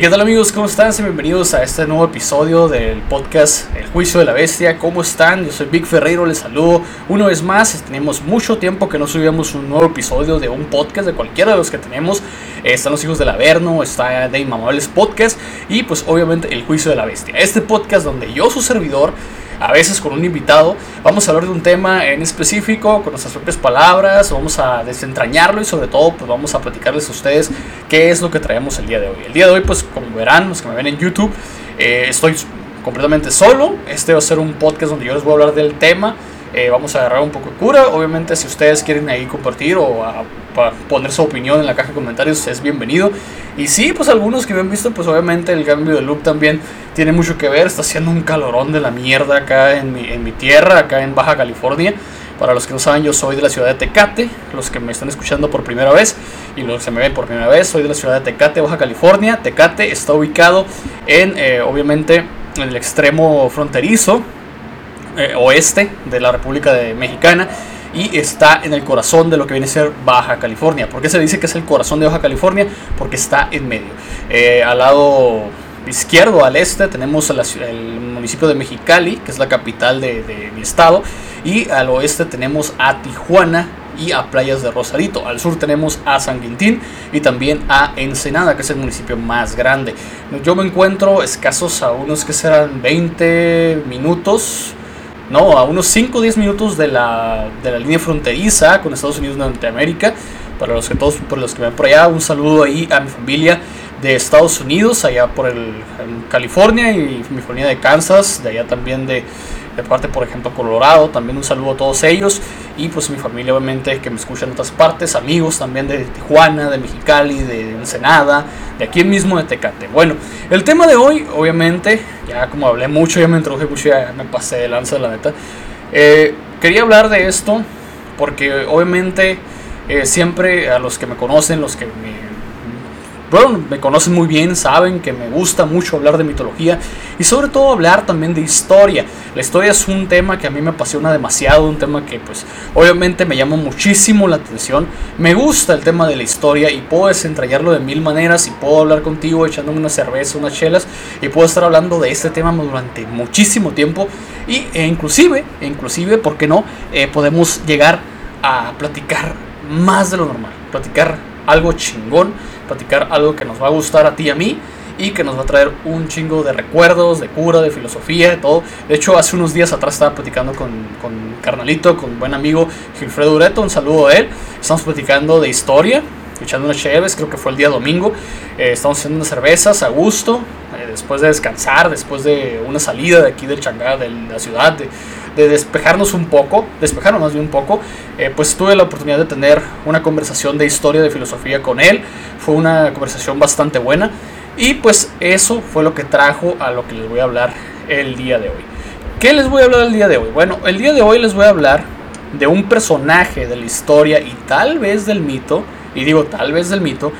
¿Qué tal amigos? ¿Cómo están? Bienvenidos a este nuevo episodio del podcast El Juicio de la Bestia. ¿Cómo están? Yo soy Vic Ferreiro, les saludo una vez más. Tenemos mucho tiempo que no subíamos un nuevo episodio de un podcast de cualquiera de los que tenemos. Eh, están los hijos del Averno, está de Inmamables Podcast y pues obviamente El Juicio de la Bestia. Este podcast donde yo, su servidor, a veces con un invitado. Vamos a hablar de un tema en específico con nuestras propias palabras, vamos a desentrañarlo y sobre todo pues vamos a platicarles a ustedes qué es lo que traemos el día de hoy. El día de hoy pues como verán los que me ven en YouTube, eh, estoy completamente solo. Este va a ser un podcast donde yo les voy a hablar del tema. Eh, vamos a agarrar un poco de cura. Obviamente, si ustedes quieren ahí compartir o poner su opinión en la caja de comentarios, es bienvenido. Y sí, pues algunos que me han visto, pues obviamente el cambio de look también tiene mucho que ver. Está haciendo un calorón de la mierda acá en mi, en mi tierra, acá en Baja California. Para los que no saben, yo soy de la ciudad de Tecate. Los que me están escuchando por primera vez y los que me ven por primera vez, soy de la ciudad de Tecate, Baja California. Tecate está ubicado en, eh, obviamente, en el extremo fronterizo eh, oeste de la República de Mexicana y está en el corazón de lo que viene a ser Baja California. ¿Por qué se dice que es el corazón de Baja California? Porque está en medio. Eh, al lado izquierdo, al este, tenemos el municipio de Mexicali, que es la capital de, mi estado, y al oeste tenemos a Tijuana, y a Playas de Rosarito. Al sur tenemos a San Quintín y también a Ensenada, que es el municipio más grande. Yo me encuentro escasos a unos que serán 20 minutos no, a unos 5 o 10 minutos de la, de la línea fronteriza con Estados Unidos de Norteamérica. Para los que todos, por los que ven por allá, un saludo ahí a mi familia de Estados Unidos, allá por el, California y mi familia de Kansas, de allá también de, de parte, por ejemplo, Colorado. También un saludo a todos ellos. Y pues mi familia, obviamente, que me escucha en otras partes. Amigos también de Tijuana, de Mexicali, de Ensenada, de aquí mismo de Tecate. Bueno, el tema de hoy, obviamente, ya como hablé mucho, ya me introduje mucho, ya me pasé de lanza, la neta. Eh, quería hablar de esto porque, obviamente, eh, siempre a los que me conocen, los que me bueno, me conocen muy bien, saben que me gusta mucho hablar de mitología y sobre todo hablar también de historia. La historia es un tema que a mí me apasiona demasiado, un tema que pues obviamente me llama muchísimo la atención. Me gusta el tema de la historia y puedo desentrañarlo de mil maneras y puedo hablar contigo echándome una cerveza, unas chelas y puedo estar hablando de este tema durante muchísimo tiempo y e inclusive, e inclusive, ¿por qué no? Eh, podemos llegar a platicar más de lo normal, platicar algo chingón platicar algo que nos va a gustar a ti y a mí y que nos va a traer un chingo de recuerdos, de cura, de filosofía, de todo. De hecho, hace unos días atrás estaba platicando con, con carnalito, con buen amigo Gilfredo Ureto, un saludo a él. Estamos platicando de historia, echando unas cheves, creo que fue el día domingo. Eh, estamos haciendo unas cervezas a gusto, eh, después de descansar, después de una salida de aquí del Changá, de la ciudad, de, de despejarnos un poco, despejarnos más bien un poco, eh, pues tuve la oportunidad de tener una conversación de historia, de filosofía con él. Fue una conversación bastante buena. Y pues eso fue lo que trajo a lo que les voy a hablar el día de hoy. ¿Qué les voy a hablar el día de hoy? Bueno, el día de hoy les voy a hablar de un personaje de la historia y tal vez del mito, y digo tal vez del mito,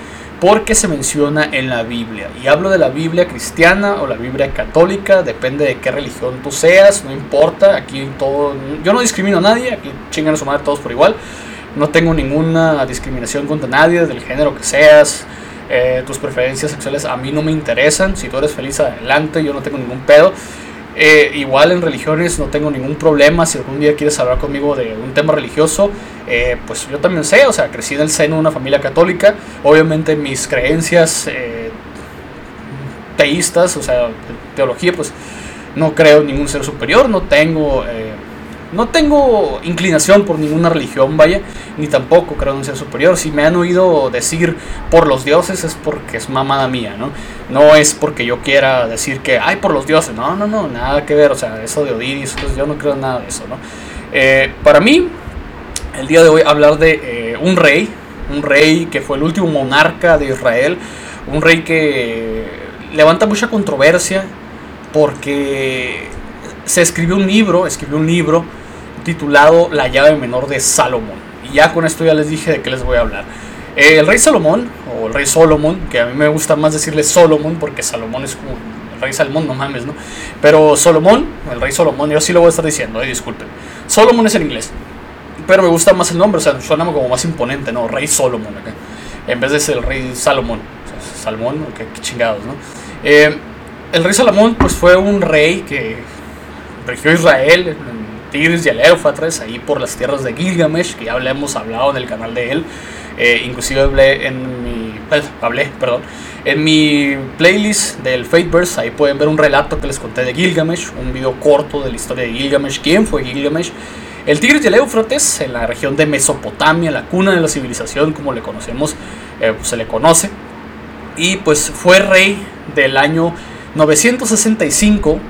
porque se menciona en la Biblia. Y hablo de la Biblia cristiana o la Biblia católica, depende de qué religión tú seas, no importa, aquí todo, yo no discrimino a nadie, aquí chingan a su madre todos por igual, no tengo ninguna discriminación contra nadie, del género que seas, eh, tus preferencias sexuales a mí no me interesan, si tú eres feliz adelante, yo no tengo ningún pedo. Eh, igual en religiones no tengo ningún problema. Si algún día quieres hablar conmigo de un tema religioso, eh, pues yo también sé. O sea, crecí en el seno de una familia católica. Obviamente mis creencias eh, teístas, o sea, teología, pues no creo en ningún ser superior. No tengo no tengo inclinación por ninguna religión, vaya, ni tampoco creo en un ser superior. Si me han oído decir por los dioses es porque es mamada mía, ¿no? No es porque yo quiera decir que, ay, por los dioses, no, no, no, nada que ver, o sea, eso de Odiris, pues yo no creo en nada de eso, ¿no? Eh, para mí, el día de hoy hablar de eh, un rey, un rey que fue el último monarca de Israel, un rey que levanta mucha controversia porque se escribió un libro, escribió un libro titulado La llave menor de Salomón. Y ya con esto ya les dije de qué les voy a hablar. Eh, el rey Salomón, o el rey Solomón, que a mí me gusta más decirle Solomón porque Salomón es como el rey Salomón, no mames, ¿no? Pero Solomón, el rey Solomón, yo sí lo voy a estar diciendo, eh, disculpen. Solomón es en inglés, pero me gusta más el nombre, o sea, suena como más imponente, ¿no? Rey Solomón acá, en vez de ser el rey Salomón. Salomón, qué, chingados, ¿no? Eh, el rey Salomón pues fue un rey que regió Israel en Tigris y el Éufrates, ahí por las tierras de Gilgamesh, que ya hemos hablado en el canal de él. Eh, inclusive hablé en mi, eh, hablé, perdón, en mi playlist del Fateverse, ahí pueden ver un relato que les conté de Gilgamesh, un video corto de la historia de Gilgamesh, quién fue Gilgamesh. El Tigris y el Éufrates, en la región de Mesopotamia, la cuna de la civilización, como le conocemos, pues, se le conoce. Y pues fue rey del año 965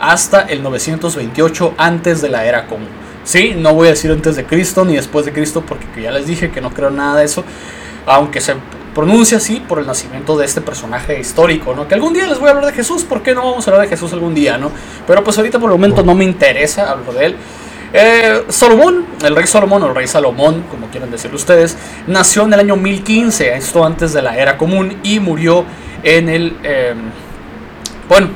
hasta el 928 antes de la era común. Sí, no voy a decir antes de Cristo ni después de Cristo porque ya les dije que no creo nada de eso, aunque se pronuncia así por el nacimiento de este personaje histórico, ¿no? Que algún día les voy a hablar de Jesús, ¿por qué no vamos a hablar de Jesús algún día, no? Pero pues ahorita por el momento no me interesa hablar de él. Eh, Salomón, el rey Salomón o el rey Salomón, como quieran decirlo ustedes, nació en el año 1015, esto antes de la era común, y murió en el... Eh, bueno,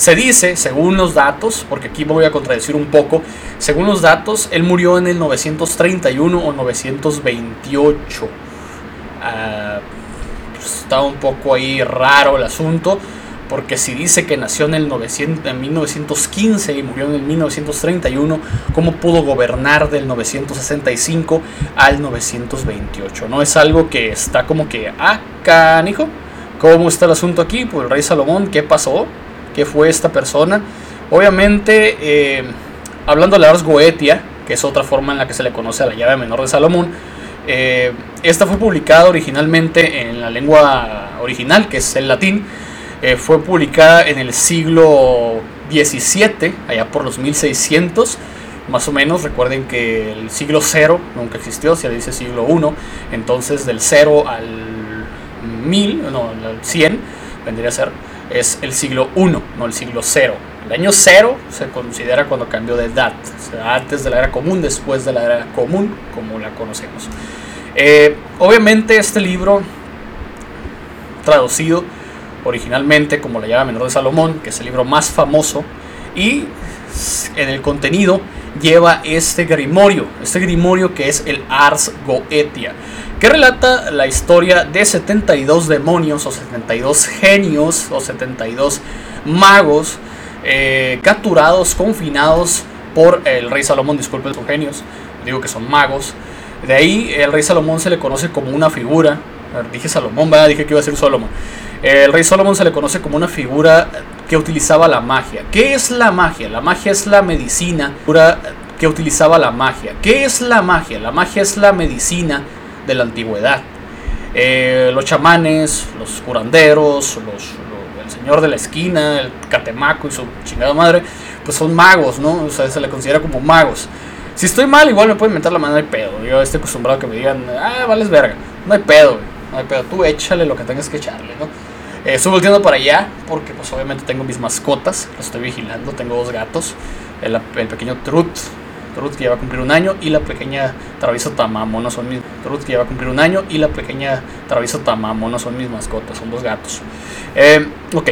se dice, según los datos, porque aquí me voy a contradecir un poco, según los datos, él murió en el 931 o 928. Ah, pues, está un poco ahí raro el asunto, porque si dice que nació en el 1915 y murió en el 1931, ¿cómo pudo gobernar del 965 al 928? No es algo que está como que, ah, canijo, ¿cómo está el asunto aquí? Pues el rey Salomón, ¿qué pasó? Que fue esta persona. Obviamente, eh, hablando de la Ars Goetia, que es otra forma en la que se le conoce a la llave menor de Salomón, eh, esta fue publicada originalmente en la lengua original, que es el latín. Eh, fue publicada en el siglo XVII, allá por los 1600, más o menos. Recuerden que el siglo 0 nunca existió, se dice siglo 1. Entonces, del 0 al 1000, no, al 100, vendría a ser es el siglo I, no el siglo 0. El año 0 se considera cuando cambió de edad, o sea, antes de la era común, después de la era común, como la conocemos. Eh, obviamente este libro, traducido originalmente como la llave menor de Salomón, que es el libro más famoso, y en el contenido lleva este grimorio, este grimorio que es el Ars Goetia que relata la historia de 72 demonios o 72 genios o 72 magos eh, capturados, confinados por el rey Salomón, disculpen, son genios, digo que son magos. De ahí el rey Salomón se le conoce como una figura, dije Salomón, dije que iba a ser Salomón. El rey Salomón se le conoce como una figura que utilizaba la magia. ¿Qué es la magia? La magia es la medicina que utilizaba la magia. ¿Qué es la magia? La magia es la medicina de la antigüedad. Eh, los chamanes, los curanderos, los, el señor de la esquina, el catemaco y su chingada madre, pues son magos, ¿no? O sea, se le considera como magos. Si estoy mal, igual me pueden meter la mano, no hay pedo. Yo estoy acostumbrado a que me digan, ah, vales verga. No hay pedo, No hay pedo. Tú échale lo que tengas que echarle, ¿no? Eh, estoy volteando para allá porque, pues, obviamente tengo mis mascotas. Los estoy vigilando. Tengo dos gatos. El, el pequeño Trut, Trut que ya va a cumplir un año y la pequeña Travieso Tamamo no son mis Trut que ya va a cumplir un año y la pequeña Travieso Tamamo no son mis mascotas, son dos gatos. Eh, ok,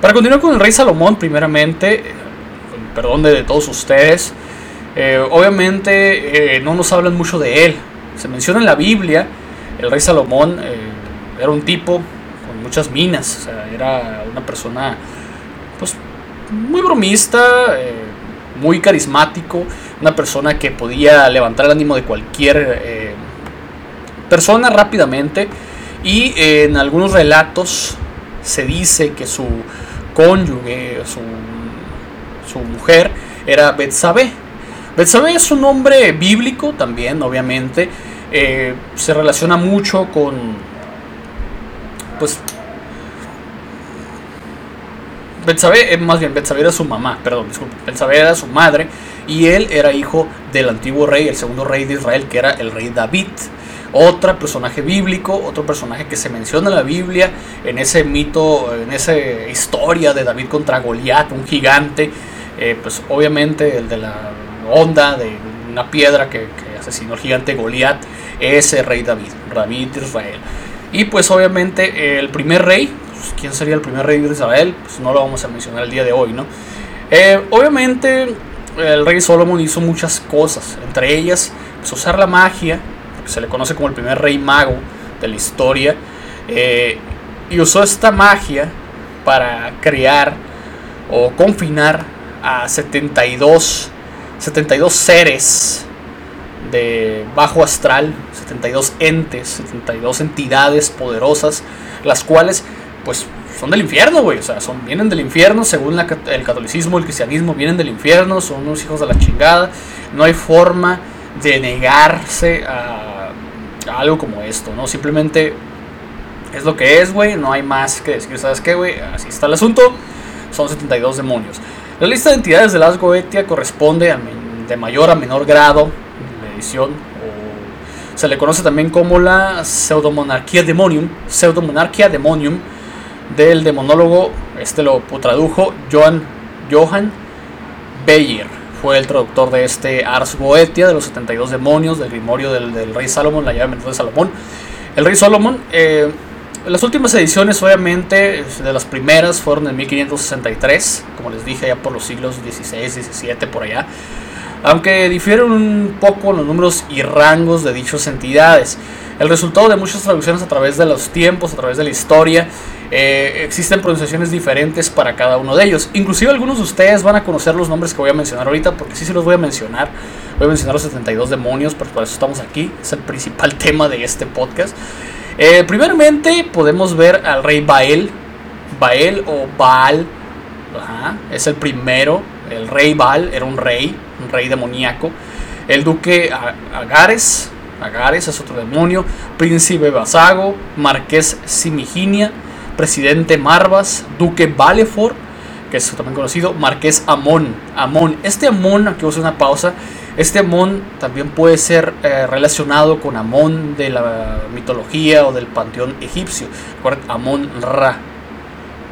para continuar con el rey Salomón, primeramente, con perdón de, todos ustedes, eh, obviamente eh, no nos hablan mucho de él. Se menciona en la Biblia, el rey Salomón era un tipo muchas minas, o sea, era una persona pues muy bromista muy carismático, una persona que podía levantar el ánimo de cualquier eh, persona rápidamente y en algunos relatos se dice que su cónyuge, su, su mujer era Betsabé. Betsabé es un nombre bíblico también, obviamente. Eh, se relaciona mucho con pues Betsabé, eh, más bien Betsabé era su mamá, perdón, disculpe. Betsabé era su madre y él era hijo del antiguo rey, el segundo rey de Israel, que era el rey David. Otro personaje bíblico, otro personaje que se menciona en la Biblia, en ese mito, en esa historia de David contra Goliat, un gigante, eh, pues obviamente el de la onda de una piedra que, asesinó al gigante Goliat, ese rey David, David de Israel. Y pues obviamente el primer rey, pues, quién sería el primer rey de Israel, pues no lo vamos a mencionar el día de hoy, ¿no? Eh, obviamente el rey Solomon hizo muchas cosas, entre ellas pues, usar la magia, porque se le conoce como el primer rey mago de la historia, eh, y usó esta magia para crear o confinar a 72, 72 seres de bajo astral, 72 entes, 72 entidades poderosas, las cuales pues son del infierno, güey, o sea, son, vienen del infierno, según el catolicismo, el cristianismo, vienen del infierno, son unos hijos de la chingada, no hay forma de negarse a, a algo como esto, ¿no? Simplemente es lo que es, güey, no hay más que decir, ¿sabes qué, güey? Así está el asunto, son 72 demonios. La lista de entidades de las Goetia corresponde de mayor a menor grado de edición, se le conoce también como la pseudomonarquía demonium, pseudomonarquía demonium, del demonólogo, este lo tradujo Johan, Johan Beyer, fue el traductor de este Ars Goetia, de los 72 demonios, del grimorio del, rey Salomón, la llave de Salomón. El rey Salomón, eh, las últimas ediciones, obviamente, de las primeras fueron en 1563, como les dije, ya por los siglos XVI, XVII, por allá. Aunque difieren un poco los números y rangos de dichas entidades. El resultado de muchas traducciones a través de los tiempos, a través de la historia, eh, existen pronunciaciones diferentes para cada uno de ellos. Inclusive algunos de ustedes van a conocer los nombres que voy a mencionar ahorita, porque sí se los voy a mencionar. Voy a mencionar los 72 demonios, pero por eso estamos aquí. Es el principal tema de este podcast. Eh, primeramente podemos ver al rey Bael, Bael o Baal, es el primero, el rey Baal era un rey, un rey demoníaco, el duque Agares, Agares es otro demonio, príncipe Basago, marqués Simiginia, presidente Marvas, duque Valefor, que es también conocido, marqués Amón, Amón, este Amón, aquí voy a hacer una pausa, este Amón también puede ser eh, relacionado con Amón de la mitología o del panteón egipcio. Amón Ra.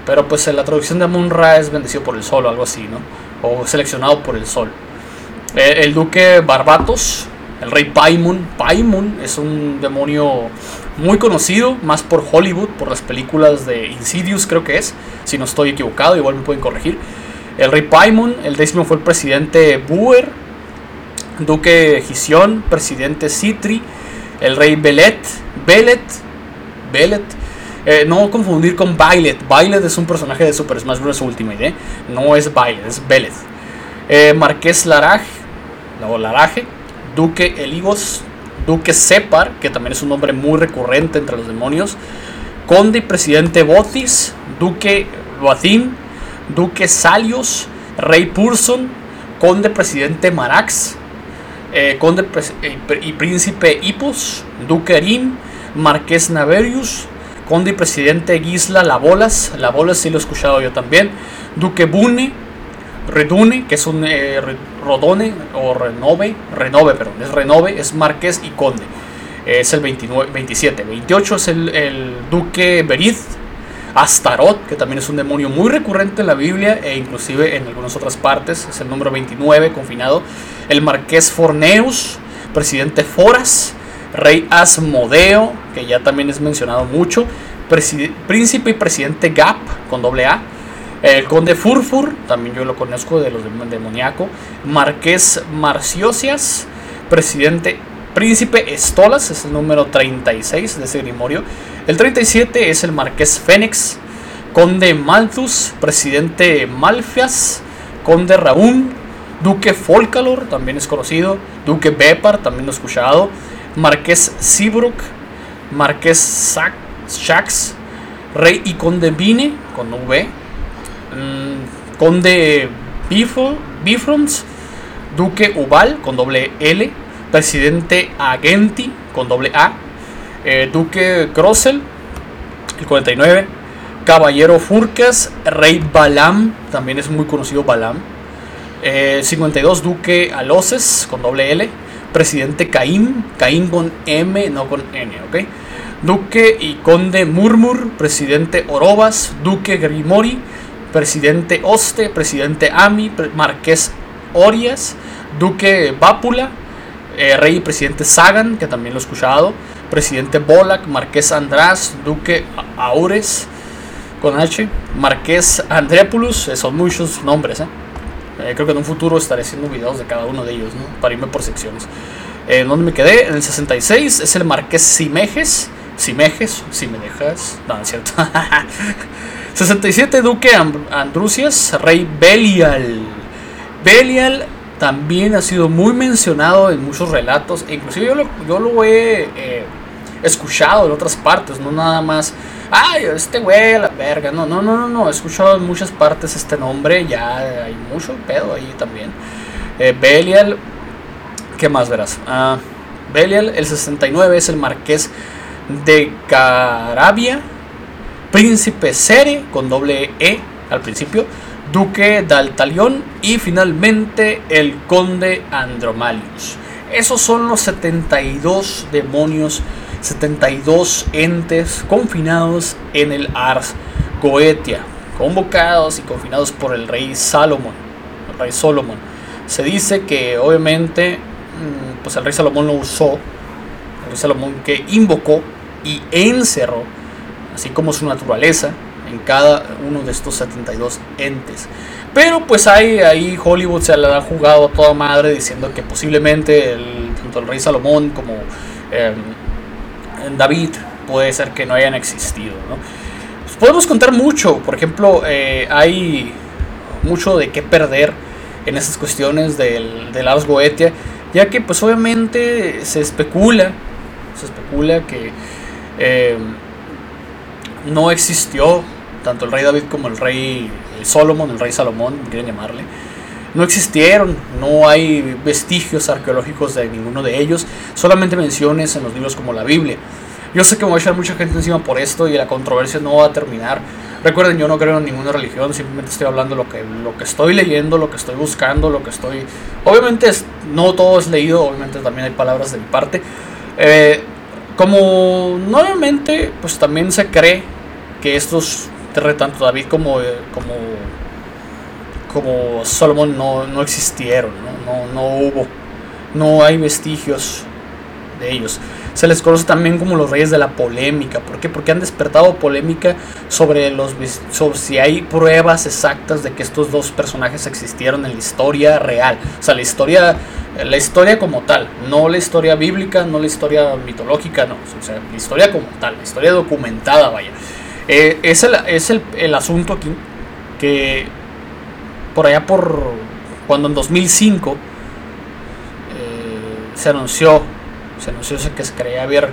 Pero pues la traducción de Amón Ra es bendecido por el sol o algo así, ¿no? O seleccionado por el sol. Eh, el duque Barbatos, el rey Paimon. Paimon es un demonio muy conocido, más por Hollywood, por las películas de Insidious creo que es. Si no estoy equivocado, igual me pueden corregir. El rey Paimon, el décimo fue el presidente Buer Duque Gisión, presidente Citri, el rey Belet, Belet, Belet, eh, no confundir con Bailet. Bailet es un personaje de Super Smash Bros. Ultimate, ¿eh? no es Bailet, es Belet. Eh, Marqués Laraje, Duque Eligos, Duque Separ, que también es un nombre muy recurrente entre los demonios. Conde y presidente Botis, Duque Boatim, Duque Salios, Rey Purson, Conde presidente Marax, conde y príncipe Hipos, duque Erim, marqués Naverius, conde y presidente Gisla Labolas, Labolas sí lo he escuchado yo también, duque Bune, Redune, que es un eh, Rodone o Renove, Renove, perdón, es Renove, es marqués y conde. Es el 29, 27. 28 es el, duque Berith, Astaroth, que también es un demonio muy recurrente en la Biblia e inclusive en algunas otras partes, es el número 29 confinado. El marqués Forneus, presidente Foras, rey Asmodeo, que ya también es mencionado mucho, príncipe y presidente Gap, con doble A. El conde Furfur, también yo lo conozco de los demoníaco. Marqués Marciosias, presidente Príncipe Estolas, es el número 36 de ese grimorio. El 37 es el Marqués Fénix, Conde Malthus, Presidente Malfias, Conde Raúl, Duque Folcalor, también es conocido, Duque Bepar, también lo he escuchado, Marqués Seabrook, Marqués Shax, Rey y Conde Vine, con V, mm, Conde Bifrons, Duque Ubal, con doble L, Presidente Agenti, con doble A, eh, Duque Grossel, el 49. Caballero Furcas, Rey Balam, también es muy conocido Balam. 52 eh, Duque Aloses, con doble L. Presidente Caín, Caín con M, no con N, ¿ok? Duque y Conde Murmur, Presidente Orobas, Duque Grimori, Presidente Oste, Presidente Ami, Marqués Orias, Duque Vápula, eh, Rey y Presidente Sagan, que también lo he escuchado, presidente Bolak, Marqués András, Duque Aures, con H, Marqués Andrépoulos, eh, son muchos nombres. Eh. Eh, creo que en un futuro estaré haciendo videos de cada uno de ellos, ¿no? para irme por secciones. ¿Dónde me quedé? En el 66 es el Marqués Simejes, si mejes, si me. No, es cierto. 67 Duque Andrusias, rey Belial. Belial también ha sido muy mencionado en muchos relatos, e inclusive yo lo, yo lo he eh, escuchado en otras partes, no nada más, ay, este güey, la verga, no, no, no, no, no, he escuchado en muchas partes este nombre, ya hay mucho pedo ahí también. Eh, Belial, ¿qué más verás? Ah, Belial, el 69 es el marqués de Carabia, príncipe Sere con doble E al principio, duque d'Altalión y finalmente el conde Andromalius. Esos son los 72 demonios, 72 entes confinados en el Ars Goetia, convocados y confinados por el rey Salomón, el rey Solomon. Se dice que obviamente mm, pues el rey Salomón lo usó, el rey Salomón que invocó y encerró, así como su naturaleza, en cada uno de estos 72 entes. Pero pues hay ahí Hollywood se la ha jugado a toda madre diciendo que posiblemente el, tanto el rey Salomón como em, David puede ser que no hayan existido. Pues, podemos contar mucho, por ejemplo, eh, hay mucho de qué perder en esas cuestiones del, del Ars Goetia, ya que pues obviamente se especula, se especula que em, no existió tanto el rey David como el rey Solomon, el rey Salomón, quieren llamarle, no existieron, no hay vestigios arqueológicos de ninguno de ellos, solamente menciones en los libros como la Biblia. Yo sé que me voy a echar mucha gente encima por esto y la controversia no va a terminar. Recuerden, yo no creo en ninguna religión, simplemente estoy hablando lo que, lo que estoy leyendo, lo que estoy buscando, lo que estoy... Obviamente no todo es leído, obviamente también hay palabras de mi parte. Eh, como nuevamente, pues también se cree que estos tanto David como, eh, como, como Solomon no, no existieron, ¿no? No, hubo, no hay vestigios de ellos. Se les conoce también como los reyes de la polémica. ¿Por qué? Porque han despertado polémica sobre, los, sobre si hay pruebas exactas de que estos dos personajes existieron en la historia real. O sea, la historia, la historia como tal. No la historia bíblica, no la historia mitológica, no. O sea, la historia como tal, la historia documentada, vaya. Eh, es el, es el, asunto aquí que por allá por cuando en 2005 eh, se anunció, se anunció que se creía haber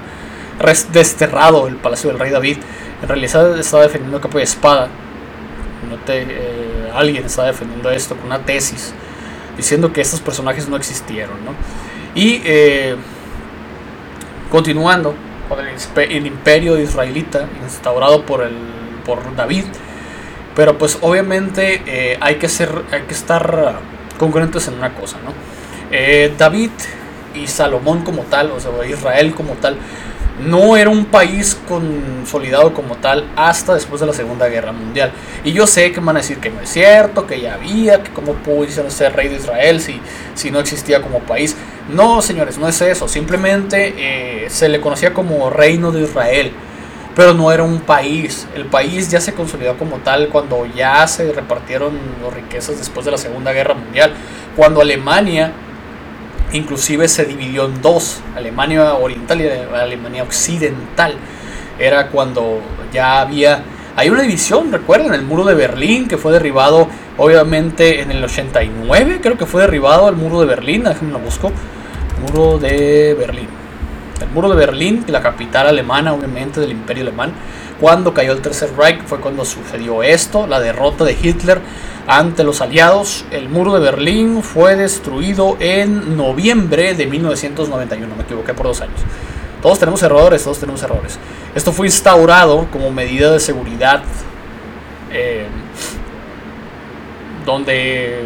desterrado el palacio del rey David. En realidad estaba defendiendo capa de espada. No te, eh, alguien estaba defendiendo esto con una tesis diciendo que estos personajes no existieron. Y continuando, el, imperio israelita instaurado por, el, por David. Pero pues obviamente eh, hay, que ser, hay que estar congruentes en una cosa, ¿no? Eh, David y Salomón como tal, o Israel como tal, no era un país consolidado como tal hasta después de la Segunda Guerra Mundial. Y yo sé que van a decir que no es cierto, que ya había, que cómo pudo ser rey de Israel si, si no existía como país. No, señores, no es eso. Simplemente eh, se le conocía como reino de Israel, pero no era un país. El país ya se consolidó como tal cuando ya se repartieron las riquezas después de la Segunda Guerra Mundial. Cuando Alemania inclusive se dividió en dos, Alemania Oriental y Alemania Occidental. Era cuando ya había... Hay una división, recuerden, el muro de Berlín que fue derribado obviamente en el 89, creo que fue derribado el muro de Berlín, déjenme lo busco, muro de Berlín. El muro de Berlín, la capital alemana obviamente del imperio alemán, cuando cayó el Tercer Reich fue cuando sucedió esto, la derrota de Hitler ante los aliados. El muro de Berlín fue destruido en noviembre de 1991, me equivoqué por dos años. Todos tenemos errores, todos tenemos errores. Esto fue instaurado como medida de seguridad eh, donde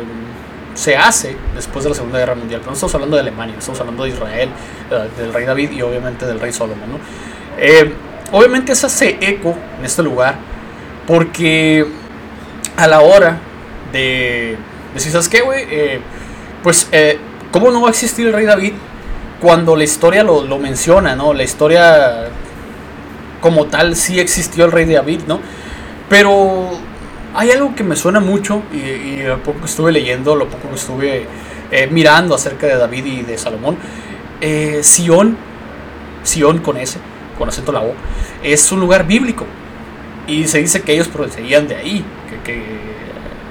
se hace después de la Segunda Guerra Mundial. Pero no estamos hablando de Alemania, estamos hablando de Israel, eh, del rey David y obviamente del rey Solomon. Eh, obviamente se hace eco en este lugar porque a la hora de decir, ¿sabes qué, güey? Eh, pues, ¿cómo no va a existir el rey David cuando la historia lo, menciona, ¿no? La historia como tal sí existió el rey David, ¿no? Pero hay algo que me suena mucho y, lo poco que estuve leyendo, lo poco que estuve eh, mirando acerca de David y de Salomón. Sion, Sion con ese, con acento la O, es un lugar bíblico. Y se dice que ellos procedían de ahí, que,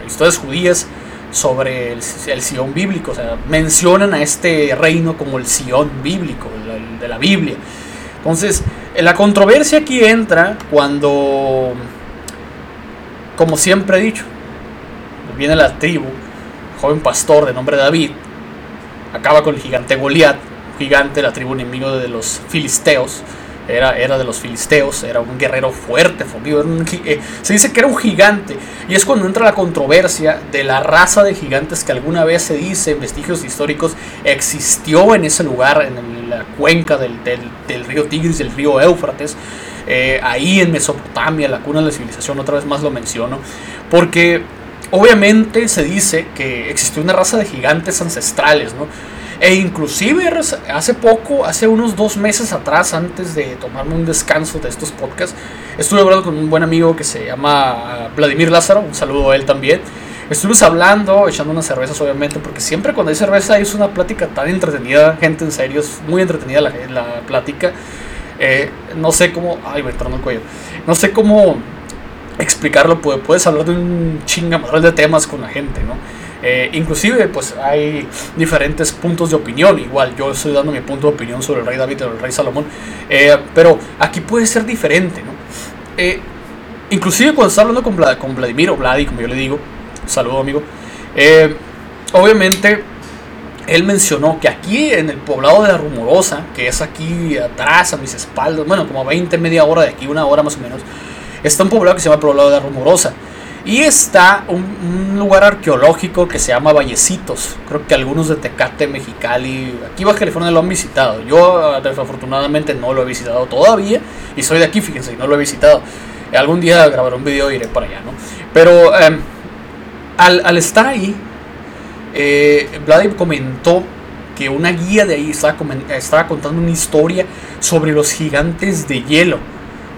historias judías sobre el, Sion bíblico, o sea, mencionan a este reino como el Sion bíblico, de la Biblia. Entonces, la controversia aquí entra cuando, como siempre he dicho, viene la tribu, joven pastor de nombre David, acaba con el gigante Goliat, gigante, la tribu enemigo de los filisteos, era, era de los filisteos, era un guerrero fuerte, eh, se dice que era un gigante. Y es cuando entra la controversia de la raza de gigantes que alguna vez se dice en vestigios históricos existió en ese lugar, en la cuenca del, del, río Tigris, del río Éufrates. Eh, ahí en Mesopotamia, la cuna de la civilización, otra vez más lo menciono, porque obviamente se dice que existió una raza de gigantes ancestrales, ¿no? E inclusive hace poco, hace unos dos meses atrás, antes de tomarme un descanso de estos podcasts, estuve hablando con un buen amigo que se llama Vladimir Lázaro, un saludo a él también. Estuvimos hablando, echando unas cervezas obviamente, porque siempre cuando hay cerveza es una plática tan entretenida, gente en serio, es muy entretenida la plática. Eh, no sé cómo, ay, me el cuello, no sé cómo explicarlo, puedes hablar de un chingamadral de temas con la gente, ¿no? Eh, inclusive, pues hay diferentes puntos de opinión. Igual, yo estoy dando mi punto de opinión sobre el rey David y el rey Salomón. Eh, pero aquí puede ser diferente, ¿no? Inclusive cuando está hablando con, con Vladimir o Vladi, como yo le digo, saludo amigo. obviamente, él mencionó que aquí en el poblado de la Rumorosa, que es aquí atrás, a mis espaldas, bueno, como 20, media hora de aquí, una hora más o menos, está un poblado que se llama el poblado de la Rumorosa. Y está un, lugar arqueológico que se llama Vallecitos. Creo que algunos de Tecate, Mexicali, aquí Baja California lo han visitado. Yo desafortunadamente no lo he visitado todavía. Y soy de aquí, fíjense, no lo he visitado. Algún día grabaré un video y iré para allá, ¿no? Pero em, al, estar ahí, eh, comentó que una guía de ahí estaba, contando una historia sobre los gigantes de hielo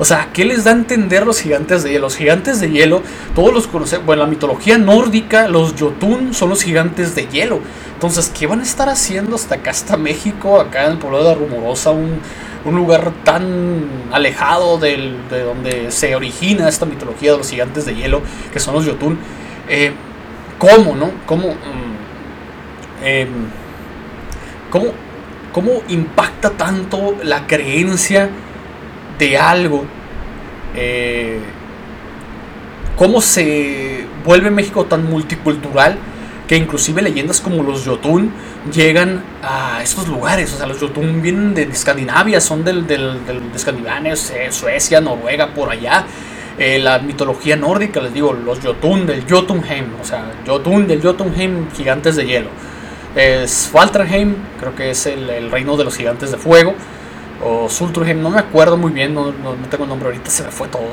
o sea, ¿qué les da a entender los gigantes de hielo? Los gigantes de hielo, todos los conocemos, bueno, en la mitología nórdica, los Jotun son los gigantes de hielo. Entonces, ¿qué van a estar haciendo hasta acá, hasta México, acá en el pueblo de Rumorosa, un, lugar tan alejado de donde se origina esta mitología de los gigantes de hielo, que son los Jotun? Eh, ¿Cómo, no? ¿Cómo, mm, em, cómo, ¿Cómo impacta tanto la creencia? de algo, eh, cómo se vuelve México tan multicultural que inclusive leyendas como los Jotun llegan a estos lugares. O sea, los Jotun vienen de Escandinavia, son del, del, de Escandinavia, Suecia, Noruega, por allá. Eh, la mitología nórdica, les digo, los Jotun del Jotunheim, o sea, Jotun del Jotunheim, gigantes de hielo. Es Valtraheim, creo que es el, reino de los gigantes de fuego o Sulturheim, no me acuerdo muy bien, no, no, tengo el nombre ahorita, se me fue todo,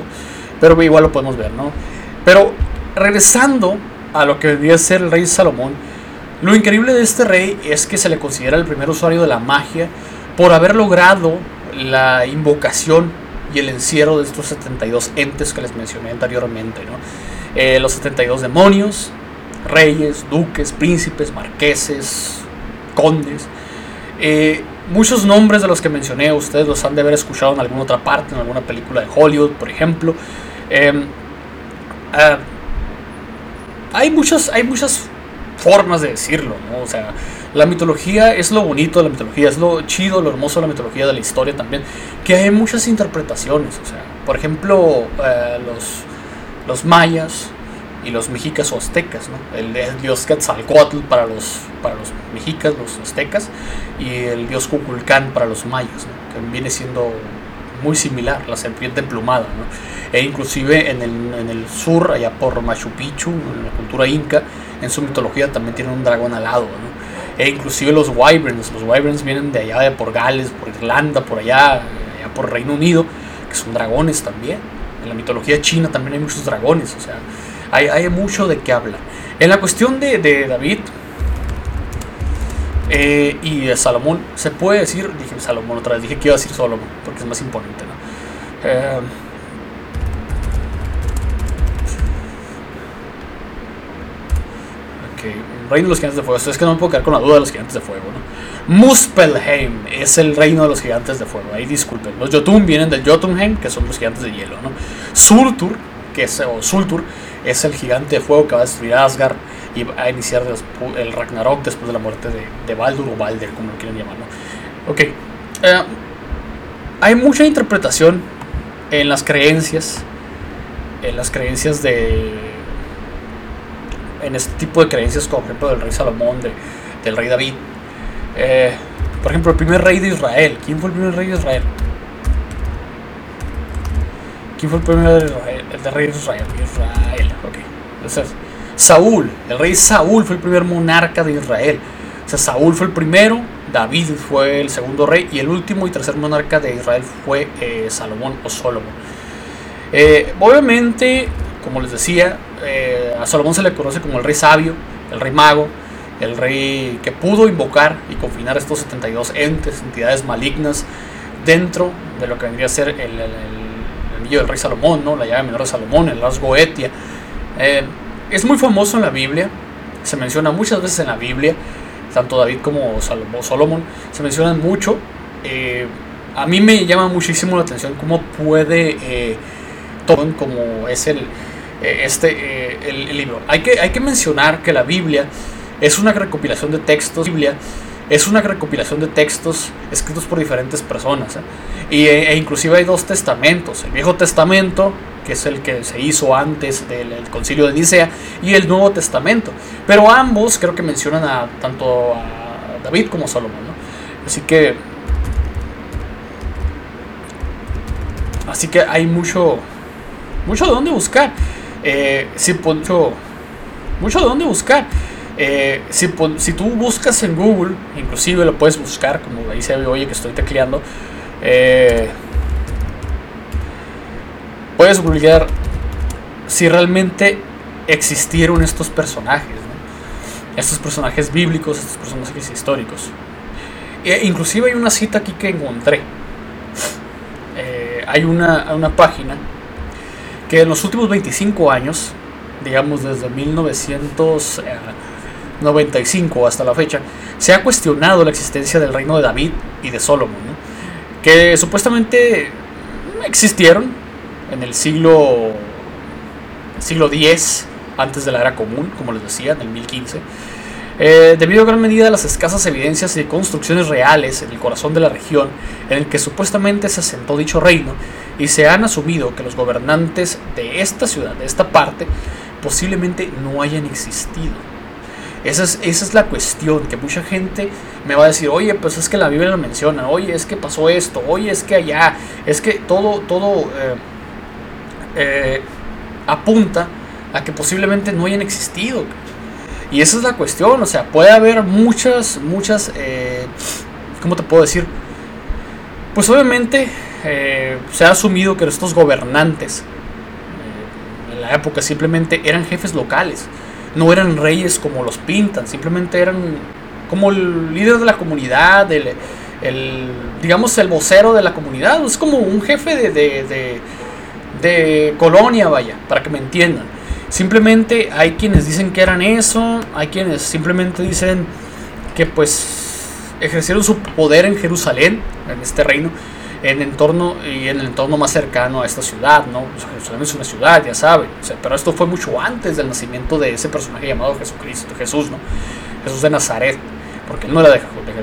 pero igual lo podemos ver, ¿no? Pero regresando a lo que debía ser el rey Salomón, lo increíble de este rey es que se le considera el primer usuario de la magia por haber logrado la invocación y el encierro de estos 72 entes que les mencioné anteriormente, ¿no? Eh, los 72 demonios, reyes, duques, príncipes, marqueses, condes. Eh, Muchos nombres de los que mencioné, ustedes los han de haber escuchado en alguna otra parte, en alguna película de Hollywood, por ejemplo. Em, ah, hay, muchas, hay muchas formas de decirlo, ¿no? O sea, la mitología es lo bonito de la mitología, es lo chido, lo hermoso de la mitología, de la historia también, que hay muchas interpretaciones. O sea, por ejemplo, eh, los, los mayas, y los mexicas o aztecas, ¿no? El, dios Quetzalcoatl para los, para los mexicas, los aztecas, y el dios Cuculcán para los mayas, que viene siendo muy similar, la serpiente emplumada, ¿no? e inclusive en el, en el, sur, allá por Machu Picchu, en la cultura inca, en su mitología también tiene un dragón alado, ¿no? e inclusive los wyverns, los wyverns vienen de allá, de por Gales, por Irlanda, por allá, allá por Reino Unido, que son dragones también, en la mitología china también hay muchos dragones, o sea, hay, mucho de qué hablar. En la cuestión de, David eh, y de Salomón, se puede decir, dije Salomón otra vez, dije que iba a decir Salomón, porque es más imponente, ¿no? Eh, reino de los gigantes de fuego. es que no me puedo quedar con la duda de los gigantes de fuego, ¿no? Muspelheim es el reino de los gigantes de fuego. Ahí disculpen. Los Jotun vienen del Jotunheim, que son los gigantes de hielo, ¿no? Surtur, que es, o Sultur, es el gigante de fuego que va a destruir Asgard y va a iniciar el Ragnarok después de la muerte de, de Baldur o Balder, como lo quieran llamar, ¿no? Ok. Eh, hay mucha interpretación en las creencias, en las creencias de, en este tipo de creencias, como por ejemplo del rey Salomón, del rey David. Eh, por ejemplo, el primer rey de Israel. ¿Quién fue el primer rey de Israel? ¿Quién fue el primer rey de Israel? El de rey de Israel. Israel, ok. Entonces, Saúl, el rey Saúl fue el primer monarca de Israel. O sea, Saúl fue el primero, David fue el segundo rey y el último y tercer monarca de Israel fue eh, Salomón o Solomon. Eh, obviamente, como les decía, eh, a Salomón se le conoce como el rey sabio, el rey mago, el rey que pudo invocar y confinar estos 72 entes, entidades malignas, dentro de lo que vendría a ser el, el, anillo del rey Salomón, ¿no? la llave menor de Salomón, el rasgo Etia. es muy famoso en la Biblia, se menciona muchas veces en la Biblia tanto David como Solomon se mencionan mucho. Eh, a mí me llama muchísimo la atención cómo puede eh, como es el, eh, este, eh, el, libro. Hay que, hay que mencionar que la Biblia es una recopilación de textos. Biblia es una recopilación de textos escritos por diferentes personas. Y, e inclusive hay dos testamentos. El Viejo Testamento que es el que se hizo antes del concilio de Nicea, y el Nuevo Testamento. Pero ambos creo que mencionan a tanto a David como a Salomón. Así que. Así que hay mucho. Mucho de dónde buscar. Eh, si, mucho, mucho de dónde buscar. Eh, si, si, tú buscas en Google, inclusive lo puedes buscar, como ahí se ve, oye, que estoy tecleando. Eh, puedes googlear si realmente existieron estos personajes, estos personajes bíblicos, estos personajes históricos. E inclusive hay una cita aquí que encontré. Eh, hay una, una página que en los últimos 25 años, digamos desde 1995 hasta la fecha, se ha cuestionado la existencia del reino de David y de Solomon, que supuestamente existieron, en el siglo, siglo X, antes de la era común, como les decía, en el 1015, eh, debido a gran medida a las escasas evidencias y construcciones reales en el corazón de la región en el que supuestamente se asentó dicho reino, y se han asumido que los gobernantes de esta ciudad, de esta parte, posiblemente no hayan existido. Esa es, esa es la cuestión, que mucha gente me va a decir, oye, pues es que la Biblia lo menciona, oye, es que pasó esto, oye, es que allá, es que todo, todo... Eh, eh, apunta a que posiblemente no hayan existido. Y esa es la cuestión, o sea, puede haber muchas, muchas, eh, ¿cómo te puedo decir? Pues obviamente se ha asumido que estos gobernantes en la época simplemente eran jefes locales, no eran reyes como los pintan, simplemente eran como el líder de la comunidad, el, digamos el vocero de la comunidad, es como un jefe de de colonia, vaya, para que me entiendan. Simplemente hay quienes dicen que eran eso, hay quienes simplemente dicen que pues ejercieron su poder en Jerusalén, en este reino, en entorno y en el entorno más cercano a esta ciudad, ¿no? Jerusalén es una ciudad, ya saben, pero esto fue mucho antes del nacimiento de ese personaje llamado Jesucristo, Jesús, ¿no? Jesús de Nazaret, porque él no era de,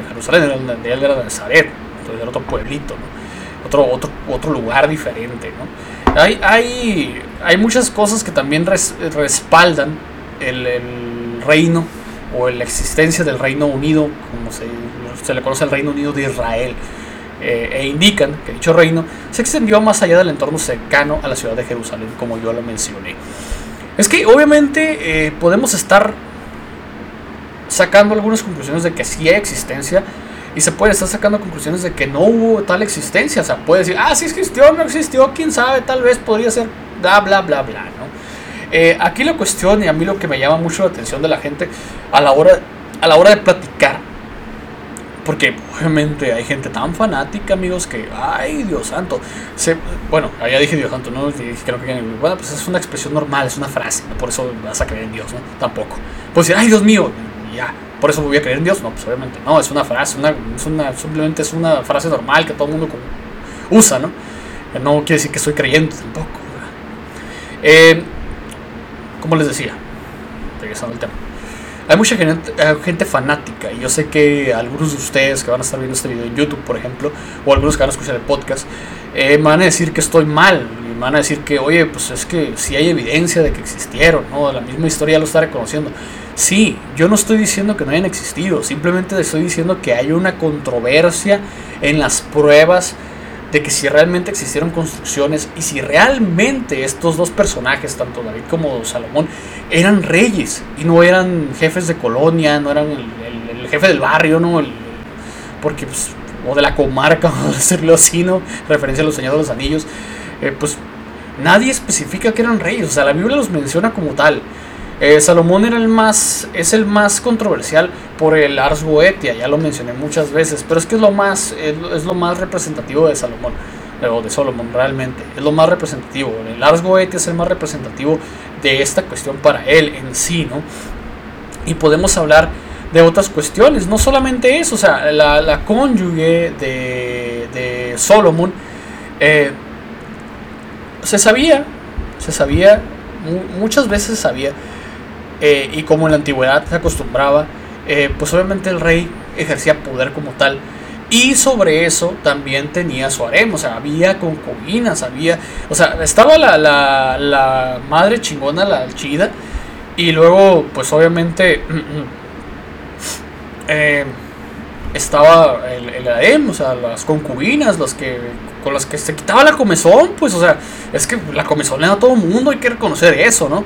Jerusalén, él era de Nazaret, entonces era otro pueblito, ¿no? Otro, otro, otro lugar diferente, ¿no? Hay, hay, hay muchas cosas que también respaldan el, reino o la existencia del Reino Unido, como se, le conoce el Reino Unido de Israel, eh, e indican que dicho reino se extendió más allá del entorno cercano a la ciudad de Jerusalén, como yo lo mencioné. Es que obviamente eh, podemos estar sacando algunas conclusiones de que sí hay existencia, y se puede estar sacando conclusiones de que no hubo tal existencia. O sea, puede decir, ah, sí existió, no existió, quién sabe, tal vez podría ser, bla, bla, bla, bla, ¿no? Eh, aquí la cuestión y a mí lo que me llama mucho la atención de la gente a la hora, a la hora de platicar Porque obviamente hay gente tan fanática, amigos, que, ay, Dios santo. Bueno, ya dije Dios santo, ¿no? Creo que, bueno, pues es una expresión normal, es una frase, por eso vas a creer en Dios, ¿no? Tampoco. Pues decir, ay, Dios mío, ya, por eso voy a creer en Dios. No, pues obviamente no, es una frase, una, es una, simplemente es una frase normal que todo el mundo usa, ¿no? No quiere decir que soy creyente tampoco. Eh, como les decía, regresando al tema. Hay mucha gente, fanática y yo sé que algunos de ustedes que van a estar viendo este video en YouTube, por ejemplo, o algunos que van a escuchar el podcast, eh, van a decir que estoy mal, y van a decir que, oye, pues es que si hay evidencia de que existieron, ¿no? La misma historia lo está reconociendo. Sí, yo no estoy diciendo que no hayan existido, simplemente estoy diciendo que hay una controversia en las pruebas de que si realmente existieron construcciones y si realmente estos dos personajes, tanto David como Salomón, eran reyes y no eran jefes de colonia, no eran el, jefe del barrio, ¿no? porque, pues, o de la comarca, a decirlo así, ¿no? Referencia a los Señores de los Anillos, eh, pues nadie especifica que eran reyes, o sea, la Biblia los menciona como tal. Eh, Salomón era el más, es el más controversial por el Ars Goetia, ya lo mencioné muchas veces, pero es que es lo más, es, lo más representativo de Salomón, o de Salomón realmente, es lo más representativo. El Ars Goetia es el más representativo de esta cuestión para él en sí, ¿no? Y podemos hablar de otras cuestiones, no solamente eso, o sea, la, cónyuge de, de Solomon eh, se sabía, se sabía, muchas veces sabía eh, y como en la antigüedad se acostumbraba, eh, pues obviamente el rey ejercía poder como tal. Y sobre eso también tenía su harem, o sea, había concubinas, había, o sea, estaba la, la, la madre chingona, la chida, y luego, pues obviamente, eh, estaba el, harem, o sea, las concubinas, las que, con las que se quitaba la comezón, pues, o sea, es que la comezón le da a todo el mundo, hay que reconocer eso, ¿no?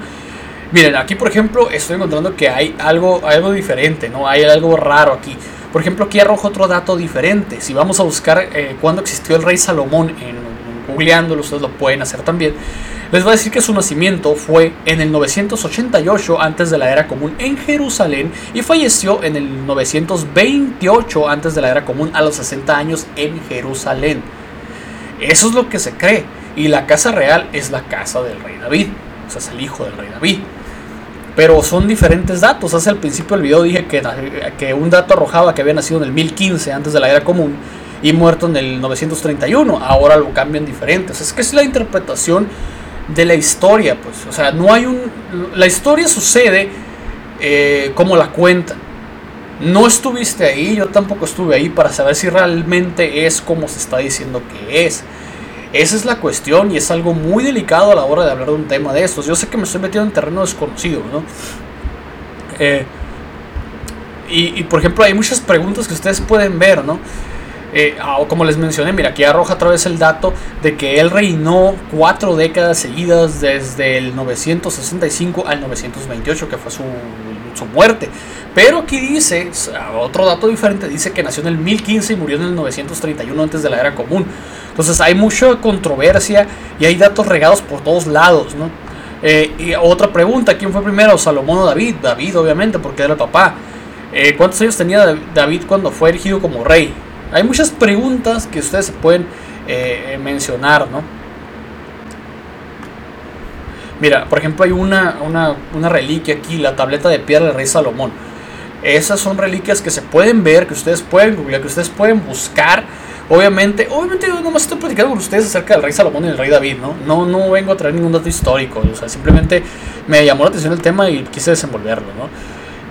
Miren, aquí por ejemplo estoy encontrando que hay algo, algo diferente, ¿no? Hay algo raro aquí. Por ejemplo, aquí arrojo otro dato diferente. Si vamos a buscar eh, cuándo existió el rey Salomón, en, googleándolo, ustedes lo pueden hacer también. Les voy a decir que su nacimiento fue en el 988 antes de la era común en Jerusalén y falleció en el 928 antes de la era común a los 60 años en Jerusalén. Eso es lo que se cree. Y la casa real es la casa del rey David. O sea, es el hijo del rey David. Pero son diferentes datos. Hace al principio del video dije que, un dato arrojaba que había nacido en el 1015 antes de la era común y muerto en el 931. Ahora lo cambian diferente. Es que es la interpretación de la historia, pues. O sea, no hay un. La historia sucede eh, como la cuentan. No estuviste ahí, yo tampoco estuve ahí para saber si realmente es como se está diciendo que es. Esa es la cuestión y es algo muy delicado a la hora de hablar de un tema de estos. Yo sé que me estoy metiendo en terreno desconocido, ¿no? Eh, y, por ejemplo, hay muchas preguntas que ustedes pueden ver, ¿no? Eh, ah, como les mencioné, mira, aquí arroja otra vez el dato de que él reinó cuatro décadas seguidas desde el 965 al 928, que fue su, su muerte. Pero aquí dice, otro dato diferente, dice que nació en el 1015 y murió en el 931 antes de la era común. Entonces hay mucha controversia y hay datos regados por todos lados, ¿no? Eh, y otra pregunta, ¿quién fue primero, Salomón o David? David, obviamente, porque era el papá. Eh, ¿Cuántos años tenía David cuando fue elegido como rey? Hay muchas preguntas que ustedes se pueden eh, mencionar, ¿no? Mira, por ejemplo, hay una, una, una reliquia aquí, la tableta de piedra del rey Salomón. Esas son reliquias que se pueden ver, que ustedes pueden que ustedes pueden buscar. Obviamente, obviamente yo nomás estoy platicando con ustedes acerca del rey Salomón y del rey David, ¿no? No, no vengo a traer ningún dato histórico, o sea, simplemente me llamó la atención el tema y quise desenvolverlo, ¿no?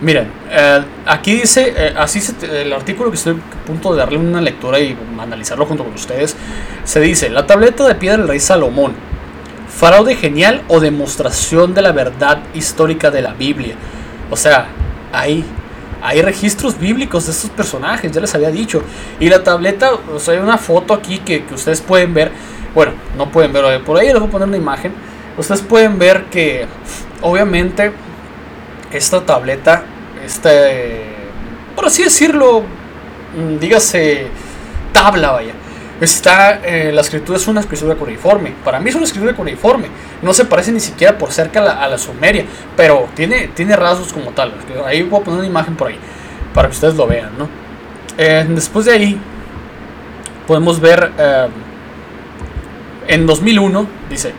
Miren, eh, aquí dice, eh, así el artículo que estoy a punto de darle una lectura y analizarlo junto con ustedes, se dice, la tableta de piedra del rey Salomón, fraude genial o demostración de la verdad histórica de la Biblia. O sea, ahí hay registros bíblicos de estos personajes, ya les había dicho. Y la tableta, o sea, hay una foto aquí que, ustedes pueden ver. Bueno, no pueden ver, por ahí les voy a poner una imagen. Ustedes pueden ver que, obviamente, esta tableta, este, por así decirlo, mm, dígase, tabla, vaya Está, eh, la escritura es una escritura cuneiforme. Para mí es una escritura cuneiforme. No se parece ni siquiera por cerca a la, sumeria, pero tiene, tiene rasgos como tal. Ahí voy a poner una imagen por ahí, para que ustedes lo vean, ¿no? Eh, después de ahí, podemos ver eh, en 2001, dice,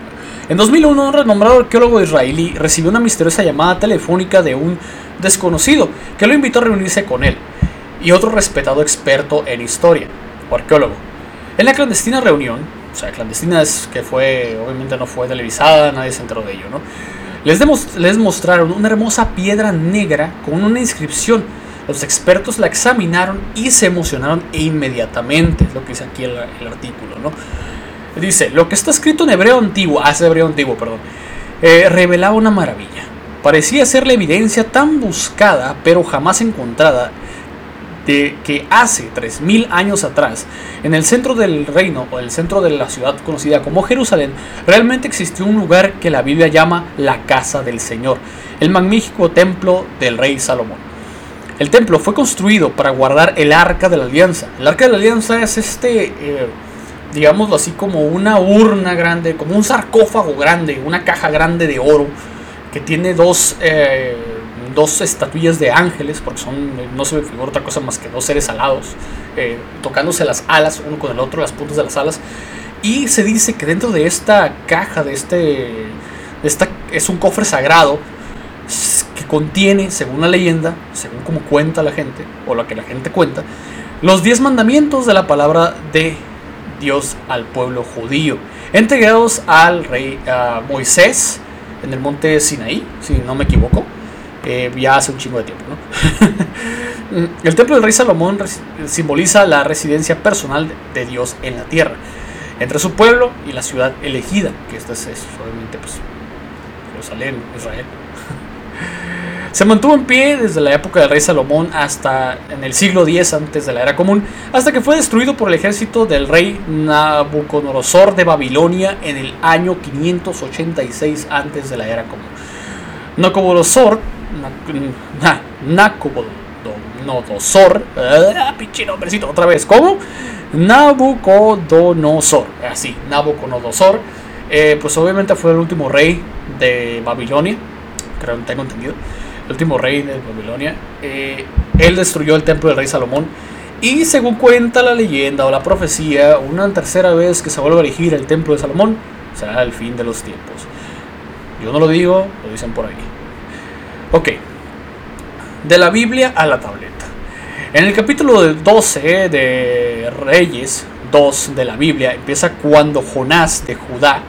en 2001 un renombrado arqueólogo israelí recibió una misteriosa llamada telefónica de un desconocido que lo invitó a reunirse con él y otro respetado experto en historia o arqueólogo. En la clandestina reunión, o sea, clandestina es que fue, obviamente no fue televisada, nadie se enteró de ello, ¿no? Les, mostraron una hermosa piedra negra con una inscripción. Los expertos la examinaron y se emocionaron inmediatamente, es lo que dice aquí el, artículo, ¿no? Dice, lo que está escrito en hebreo antiguo, ah, hebreo antiguo, perdón, eh, revelaba una maravilla. Parecía ser la evidencia tan buscada, pero jamás encontrada, de que hace 3.000 años atrás, en el centro del reino o el centro de la ciudad conocida como Jerusalén, realmente existió un lugar que la Biblia llama la casa del Señor, el magnífico templo del rey Salomón. El templo fue construido para guardar el arca de la alianza. El arca de la alianza es este, eh, digámoslo así, como una urna grande, como un sarcófago grande, una caja grande de oro que tiene dos... Eh, dos estatuillas de ángeles, porque son, no se me figura otra cosa más que dos seres alados, eh, tocándose las alas uno con el otro, las puntas de las alas. Y se dice que dentro de esta caja, de este, esta, es un cofre sagrado que contiene, según la leyenda, según como cuenta la gente, o lo que la gente cuenta, los diez mandamientos de la palabra de Dios al pueblo judío, entregados al rey Moisés en el monte Sinaí, si no me equivoco. Eh, ya hace un chingo de tiempo. ¿no? el templo del rey Salomón simboliza la residencia personal de Dios en la tierra, entre su pueblo y la ciudad elegida, que esta es, obviamente pues, Jerusalén, Israel. Se mantuvo en pie desde la época del rey Salomón hasta en el siglo X antes de la era común, hasta que fue destruido por el ejército del rey Nabucodonosor de Babilonia en el año 586 antes de la era común. Nabucodonosor Nabucodonosor. Ah, pinche nombrecito, otra vez. ¿Cómo? Nabucodonosor. Así, Nabucodonosor. Eh, pues obviamente fue el último rey de Babilonia. Creo que tengo entendido. El último rey de Babilonia. Eh, él destruyó el templo del rey Salomón. Y según cuenta la leyenda o la profecía, una tercera vez que se vuelva a erigir el templo de Salomón será el fin de los tiempos. Yo no lo digo, lo dicen por ahí. Ok, de la Biblia a la tableta. En el capítulo 12 de Reyes 2 de la Biblia empieza cuando Jonás de Judá,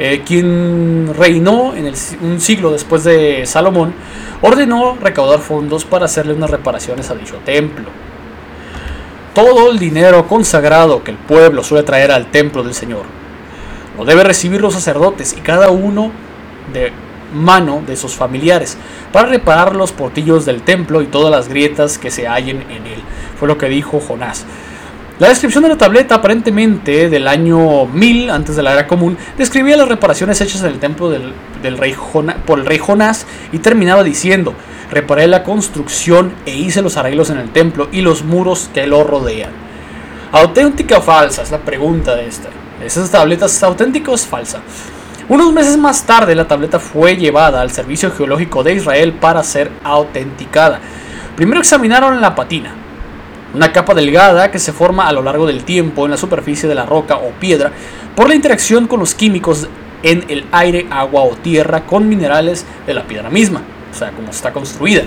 eh, quien reinó en un siglo después de Salomón, ordenó recaudar fondos para hacerle unas reparaciones a dicho templo. Todo el dinero consagrado que el pueblo suele traer al templo del Señor lo debe recibir los sacerdotes y cada uno de mano de sus familiares para reparar los portillos del templo y todas las grietas que se hallen en él. Fue lo que dijo Jonás. La descripción de la tableta, aparentemente del año 1000 antes de la era común, describía las reparaciones hechas en el templo del, rey por el rey Jonás y terminaba diciendo: Reparé la construcción e hice los arreglos en el templo y los muros que lo rodean. ¿Auténtica o falsa? Es la pregunta de esta. ¿Esas tabletas es auténtica o es falsa? Unos meses más tarde la tableta fue llevada al Servicio Geológico de Israel para ser autenticada. Primero examinaron la patina, una capa delgada que se forma a lo largo del tiempo en la superficie de la roca o piedra por la interacción con los químicos en el aire, agua o tierra con minerales de la piedra misma, o sea, como está construida.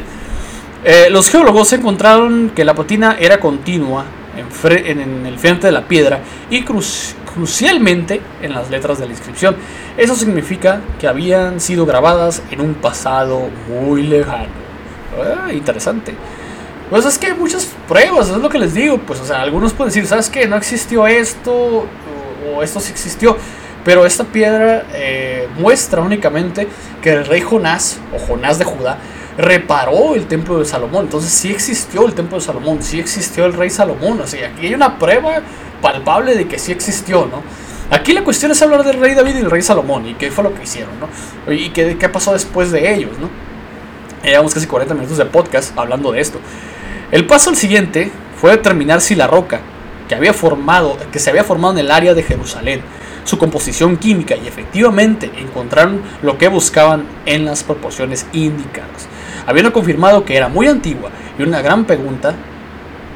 Eh, los geólogos encontraron que la patina era continua en, el frente de la piedra y crucialmente en las letras de la inscripción. Eso significa que habían sido grabadas en un pasado muy lejano. Ah, interesante. Pues es que hay muchas pruebas, es lo que les digo. Pues, o sea, algunos pueden decir, ¿sabes qué? No existió esto, o, esto sí existió. Pero esta piedra eh, muestra únicamente que el rey Jonás, o Jonás de Judá, reparó el templo de Salomón. Entonces sí existió el templo de Salomón, sí existió el rey Salomón. O sea, aquí hay una prueba palpable de que sí existió, ¿no? Aquí la cuestión es hablar del rey David y del rey Salomón y qué fue lo que hicieron, ¿no? Y qué, qué pasó después de ellos, ¿no? Llevamos casi 40 minutos de podcast hablando de esto. El paso al siguiente fue determinar si la roca que, había formado, que se había formado en el área de Jerusalén, su composición química y efectivamente encontraron lo que buscaban en las proporciones indicadas. Habiendo confirmado que era muy antigua y una gran pregunta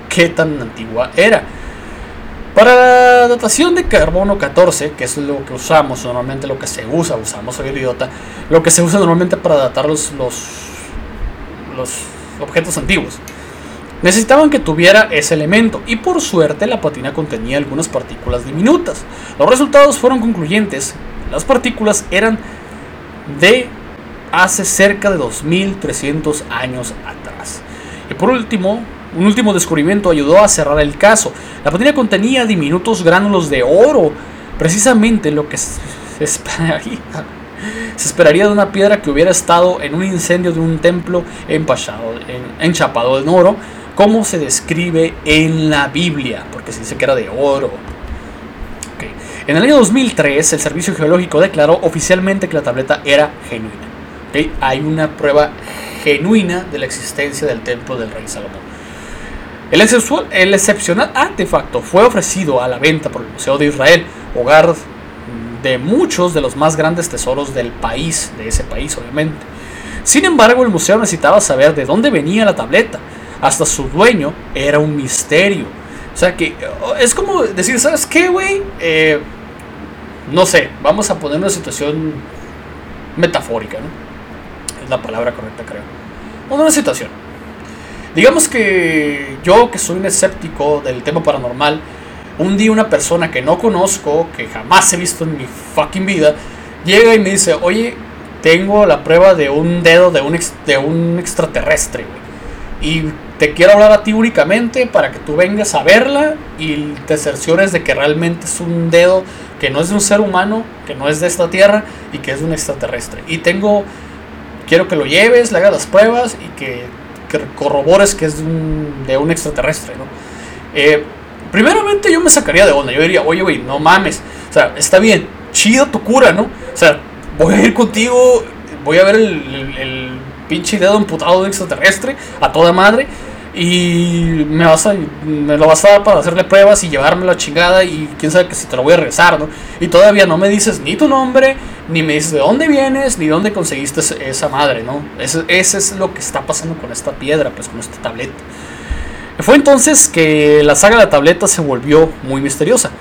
qué tan antigua era. Para la datación de carbono 14, que es lo que usamos, normalmente lo que se usa, usamos, soy idiota, lo que se usa normalmente para datar los, los, los objetos antiguos. Necesitaban que tuviera ese elemento y por suerte la patina contenía algunas partículas diminutas. Los resultados fueron concluyentes. Las partículas eran de hace cerca de 2300 años atrás. Y por último, un último descubrimiento ayudó a cerrar el caso. La patina contenía diminutos gránulos de oro, precisamente lo que se esperaría. De una piedra que hubiera estado en un incendio de un templo empachado, enchapado en oro, como se describe en la Biblia, porque se dice que era de oro. En el año 2003, el Servicio Geológico declaró oficialmente que la tableta era genuina. Hay una prueba genuina de la existencia del templo del rey Salomón. El, excepcional artefacto fue ofrecido a la venta por el Museo de Israel, hogar de muchos de los más grandes tesoros del país, de ese país obviamente. Sin embargo, el museo necesitaba saber de dónde venía la tableta. Hasta su dueño era un misterio. O sea que es como decir, ¿sabes qué, güey? Eh, no sé, vamos a poner una situación metafórica, ¿no? Es la palabra correcta, creo. Una situación Digamos que yo, que soy un escéptico del tema paranormal, un día una persona que no conozco, que jamás he visto en mi fucking vida, llega y me dice, oye, tengo la prueba de un dedo de un, de un extraterrestre, Y te quiero hablar a ti únicamente para que tú vengas a verla y te cerciores de que realmente es un dedo que no es de un ser humano, que no es de esta tierra y que es de un extraterrestre. Y tengo, quiero que lo lleves, le hagas las pruebas y que corrobores que es de un, extraterrestre, ¿no? Eh, primeramente yo me sacaría de onda, yo diría, oye, güey, no mames, o sea, está bien, chido tu cura, ¿no? O sea, voy a ir contigo, voy a ver el pinche dedo emputado de extraterrestre a toda madre y me vas a me lo vas a dar para hacerle pruebas y llevarme la chingada y quién sabe que si te lo voy a rezar, ¿no? Y todavía no me dices ni tu nombre, ni me dices de dónde vienes, ni dónde conseguiste esa madre, ¿no? Ese es lo que está pasando con esta piedra, pues con esta tableta. Fue entonces que la saga de la tableta se volvió muy misteriosa.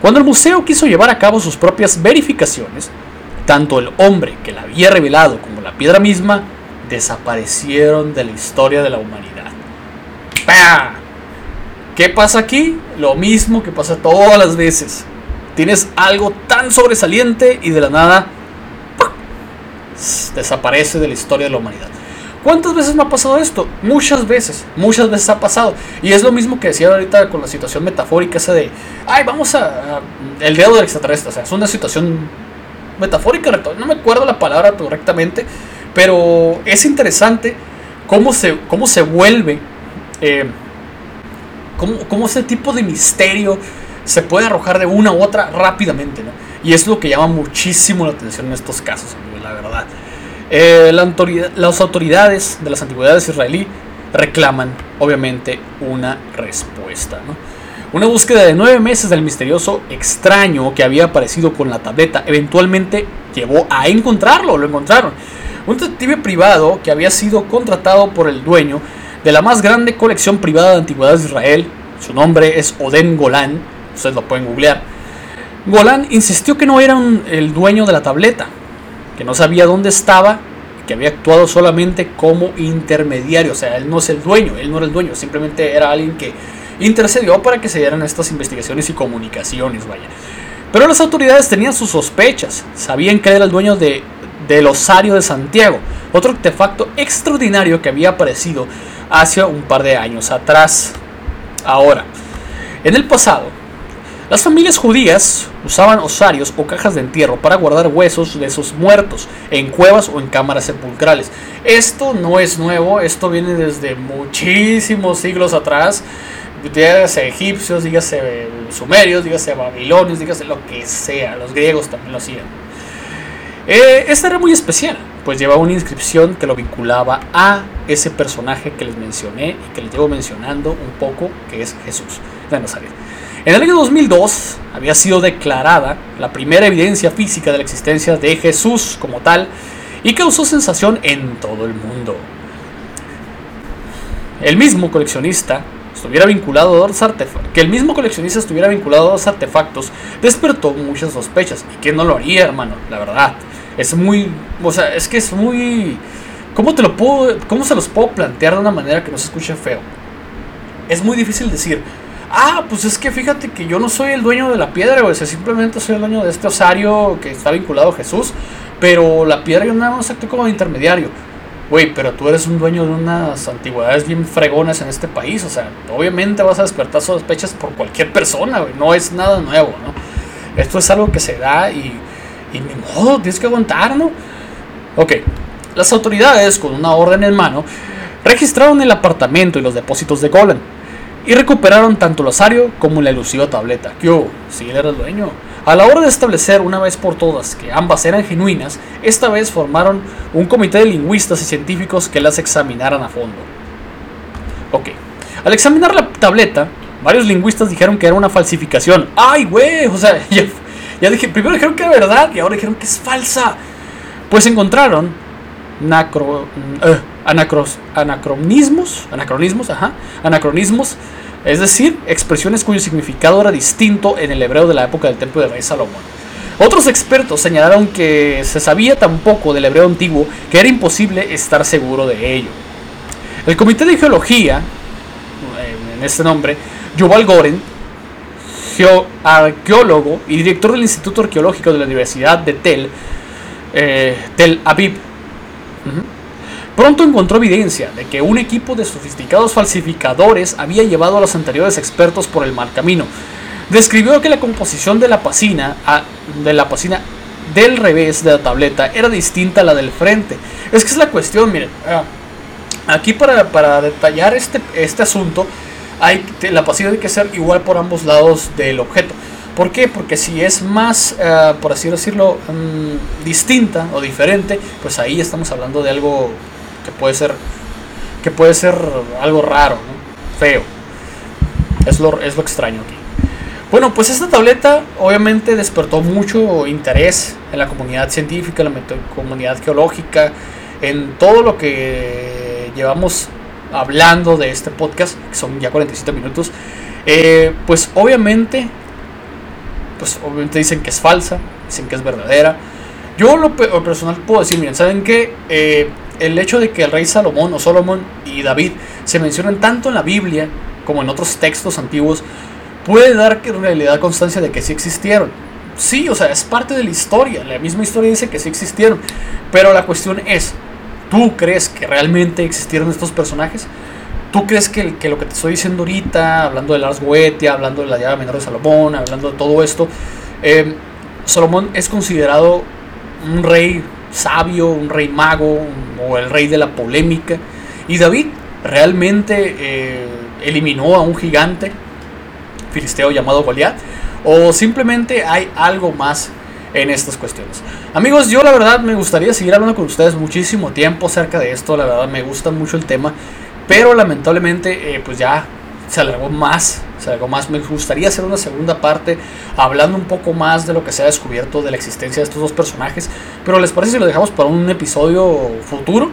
Cuando el museo quiso llevar a cabo sus propias verificaciones, tanto el hombre que la había revelado como la piedra misma desaparecieron de la historia de la humanidad. ¿Qué pasa aquí? Lo mismo que pasa todas las veces. Tienes algo tan sobresaliente y de la nada desaparece de la historia de la humanidad. ¿Cuántas veces me ha pasado esto? Muchas veces, muchas veces ha pasado. Y es lo mismo que decía ahorita con la situación metafórica esa de, ay, vamos a, el dedo del extraterrestre. O sea, es una situación metafórica, no me acuerdo la palabra correctamente, pero es interesante cómo se, cómo se vuelve eh, cómo, ese tipo de misterio se puede arrojar de una u otra rápidamente, Y es lo que llama muchísimo la atención en estos casos, la verdad. Eh, las autoridades de las antigüedades israelí reclaman, obviamente, una respuesta, Una búsqueda de nueve meses del misterioso extraño que había aparecido con la tableta eventualmente llevó a encontrarlo, lo encontraron. Un detective privado que había sido contratado por el dueño de la más grande colección privada de antigüedades de Israel. Su nombre es Oden Golan, ustedes lo pueden googlear. Golan insistió que no era el dueño de la tableta, que no sabía dónde estaba, que había actuado solamente como intermediario, o sea, él no es el dueño, él no era el dueño, simplemente era alguien que intercedió para que se dieran estas investigaciones y comunicaciones, vaya. Pero las autoridades tenían sus sospechas, sabían que era el dueño de, del osario de Santiago, otro artefacto extraordinario que había aparecido hace un par de años atrás. Ahora, en el pasado, las familias judías usaban osarios o cajas de entierro para guardar huesos de sus muertos en cuevas o en cámaras sepulcrales. Esto no es nuevo, esto viene desde muchísimos siglos atrás. Dígase egipcios, dígase sumerios, dígase babilonios, dígase lo que sea. Los griegos también lo hacían. Eh, este era muy especial pues llevaba una inscripción que lo vinculaba a ese personaje que les mencioné y que les llevo mencionando un poco, que es Jesús. En el año 2002 había sido declarada la primera evidencia física de la existencia de Jesús como tal y causó sensación en todo el mundo. El mismo coleccionista estuviera vinculado a que el mismo coleccionista estuviera vinculado a dos artefactos, despertó muchas sospechas. ¿Y quién no lo haría, hermano? La verdad. Es muy, o sea, es que es muy ¿Cómo te lo puedo, cómo se los puedo plantear de una manera que no se escuche feo? Es muy difícil decir, ah, pues es que fíjate que yo no soy el dueño de la piedra, o sea, simplemente soy el dueño de este osario que está vinculado a Jesús, pero la piedra yo nada más actúo como intermediario. Güey, pero tú eres un dueño de unas antigüedades bien fregonas en este país, o sea, obviamente vas a despertar sospechas por cualquier persona, güey, no es nada nuevo, ¿no? Esto es algo que se da y, y ni modo, tienes que aguantar, ¿no? Ok, las autoridades, con una orden en mano, registraron el apartamento y los depósitos de Golan y recuperaron tanto el osario como la elusiva tableta. Yo, si él era el dueño. A la hora de establecer una vez por todas que ambas eran genuinas, esta vez formaron un comité de lingüistas y científicos que las examinaran a fondo. Ok, al examinar la tableta, varios lingüistas dijeron que era una falsificación. ¡Ay, güey! O sea, ya dije, primero dijeron que era verdad y ahora dijeron que es falsa. Pues encontraron eh, anacronismos, anacronismos, ajá, anacronismos, es decir, expresiones cuyo significado era distinto en el hebreo de la época del templo del rey Salomón. Otros expertos señalaron que se sabía tan poco del hebreo antiguo que era imposible estar seguro de ello. El Comité de Geología, en este nombre, Yuval Goren, arqueólogo y director del Instituto Arqueológico de la Universidad de Tel, eh, Tel Aviv, Pronto encontró evidencia de que un equipo de sofisticados falsificadores había llevado a los anteriores expertos por el mal camino. Describió que la composición de la pasina, de la pasina del revés de la tableta era distinta a la del frente. Es que es la cuestión, miren. Ah, aquí para, detallar este, este asunto, hay, la pasina tiene que ser igual por ambos lados del objeto. ¿Por qué? Porque si es más, eh, por así decirlo, mm, distinta o diferente, pues ahí estamos hablando de algo que puede ser, que puede ser algo raro, feo. Es lo, es lo extraño aquí. Bueno, pues esta tableta obviamente despertó mucho interés en la comunidad científica, en la comunidad geológica, en todo lo que llevamos hablando de este podcast, que son ya 47 minutos. Eh, pues obviamente pues obviamente dicen que es falsa, dicen que es verdadera. Yo lo, personal puedo decir, miren, ¿saben qué? Eh, el hecho de que el rey Salomón o Solomón y David se mencionan tanto en la Biblia como en otros textos antiguos, puede dar en realidad constancia de que sí existieron. Sí, o sea, es parte de la historia, la misma historia dice que sí existieron, pero la cuestión es, ¿tú crees que realmente existieron estos personajes? ¿Tú crees que, lo que te estoy diciendo ahorita, hablando de Lars Goetia, hablando de la llave menor de Salomón, hablando de todo esto, eh, Salomón es considerado un rey sabio, un rey mago o el rey de la polémica? Y David realmente eh, eliminó a un gigante filisteo llamado Goliat? ¿O simplemente hay algo más en estas cuestiones. Amigos, yo la verdad me gustaría seguir hablando con ustedes muchísimo tiempo acerca de esto, la verdad me gusta mucho el tema. Pero lamentablemente, eh, pues ya se alargó más, se alargó más. Me gustaría hacer una segunda parte hablando un poco más de lo que se ha descubierto de la existencia de estos dos personajes. Pero ¿les parece si lo dejamos para un episodio futuro?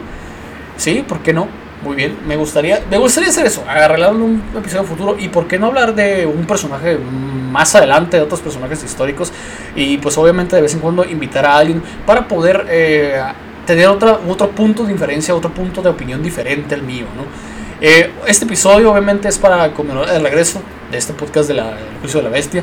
Sí, ¿por qué no? Muy bien, me gustaría, me gustaría hacer eso, en un episodio futuro y por qué no hablar de un personaje más adelante, de otros personajes históricos y pues obviamente de vez en cuando invitar a alguien para poder eh, tener otra, otro punto de diferencia, otro punto de opinión diferente al mío, ¿no? Eh, este episodio obviamente es para conmemorar el regreso de este podcast de la, juicio de la bestia.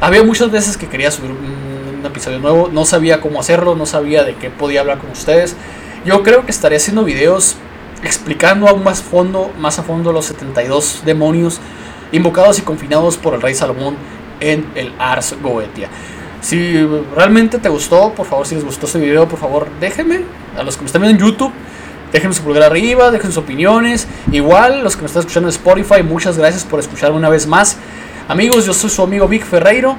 Había muchas veces que quería subir un, un, episodio nuevo, no sabía cómo hacerlo, no sabía de qué podía hablar con ustedes. Yo creo que estaré haciendo videos explicando aún más, fondo, más a fondo los 72 demonios invocados y confinados por el rey Salomón en el Ars Goetia. Si realmente te gustó, por favor, si les gustó este video, por favor, déjenme. A los que me están viendo en YouTube, déjenme su pulgar arriba, dejen sus opiniones. Igual, los que me están escuchando en Spotify, muchas gracias por escucharme una vez más. Amigos, yo soy su amigo Vic Ferreiro.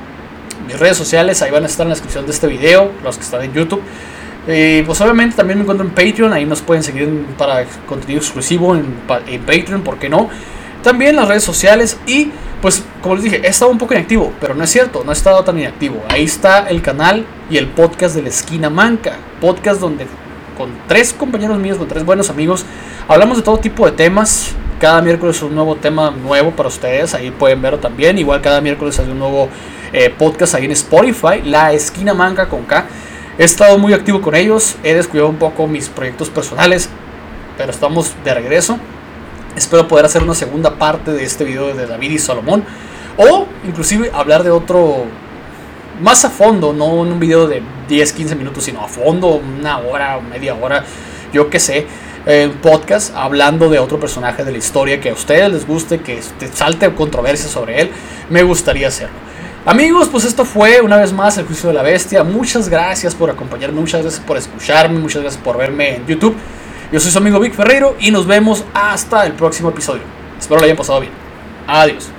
Mis redes sociales ahí van a estar en la descripción de este video, los que están en YouTube. Y pues obviamente también me encuentro en Patreon, ahí nos pueden seguir para contenido exclusivo en, en Patreon, ¿por qué no? También las redes sociales y pues como les dije, he estado un poco inactivo, pero no es cierto, no he estado tan inactivo. Ahí está el canal y el podcast de la esquina manca, podcast donde con tres compañeros míos, con tres buenos amigos, hablamos de todo tipo de temas, Cada miércoles un nuevo tema nuevo para ustedes. Ahí pueden verlo también. Igual cada miércoles hay un nuevo eh, podcast ahí en Spotify. La Esquina Manca con K. He estado muy activo con ellos. He descuidado un poco mis proyectos personales. Pero estamos de regreso. Espero poder hacer una segunda parte de este video de David y Salomón. O inclusive hablar de otro más a fondo, no en un video de 10, 15 minutos, sino a fondo, una hora, media hora, yo qué sé, podcast hablando de otro personaje de la historia que a ustedes les guste, que salte controversia sobre él, me gustaría hacerlo. Amigos, pues esto fue una vez más el juicio de la bestia. Muchas gracias por acompañarme, muchas gracias por escucharme, muchas gracias por verme en YouTube. Yo soy su amigo Vic Ferreiro y nos vemos hasta el próximo episodio. Espero lo hayan pasado bien. Adiós.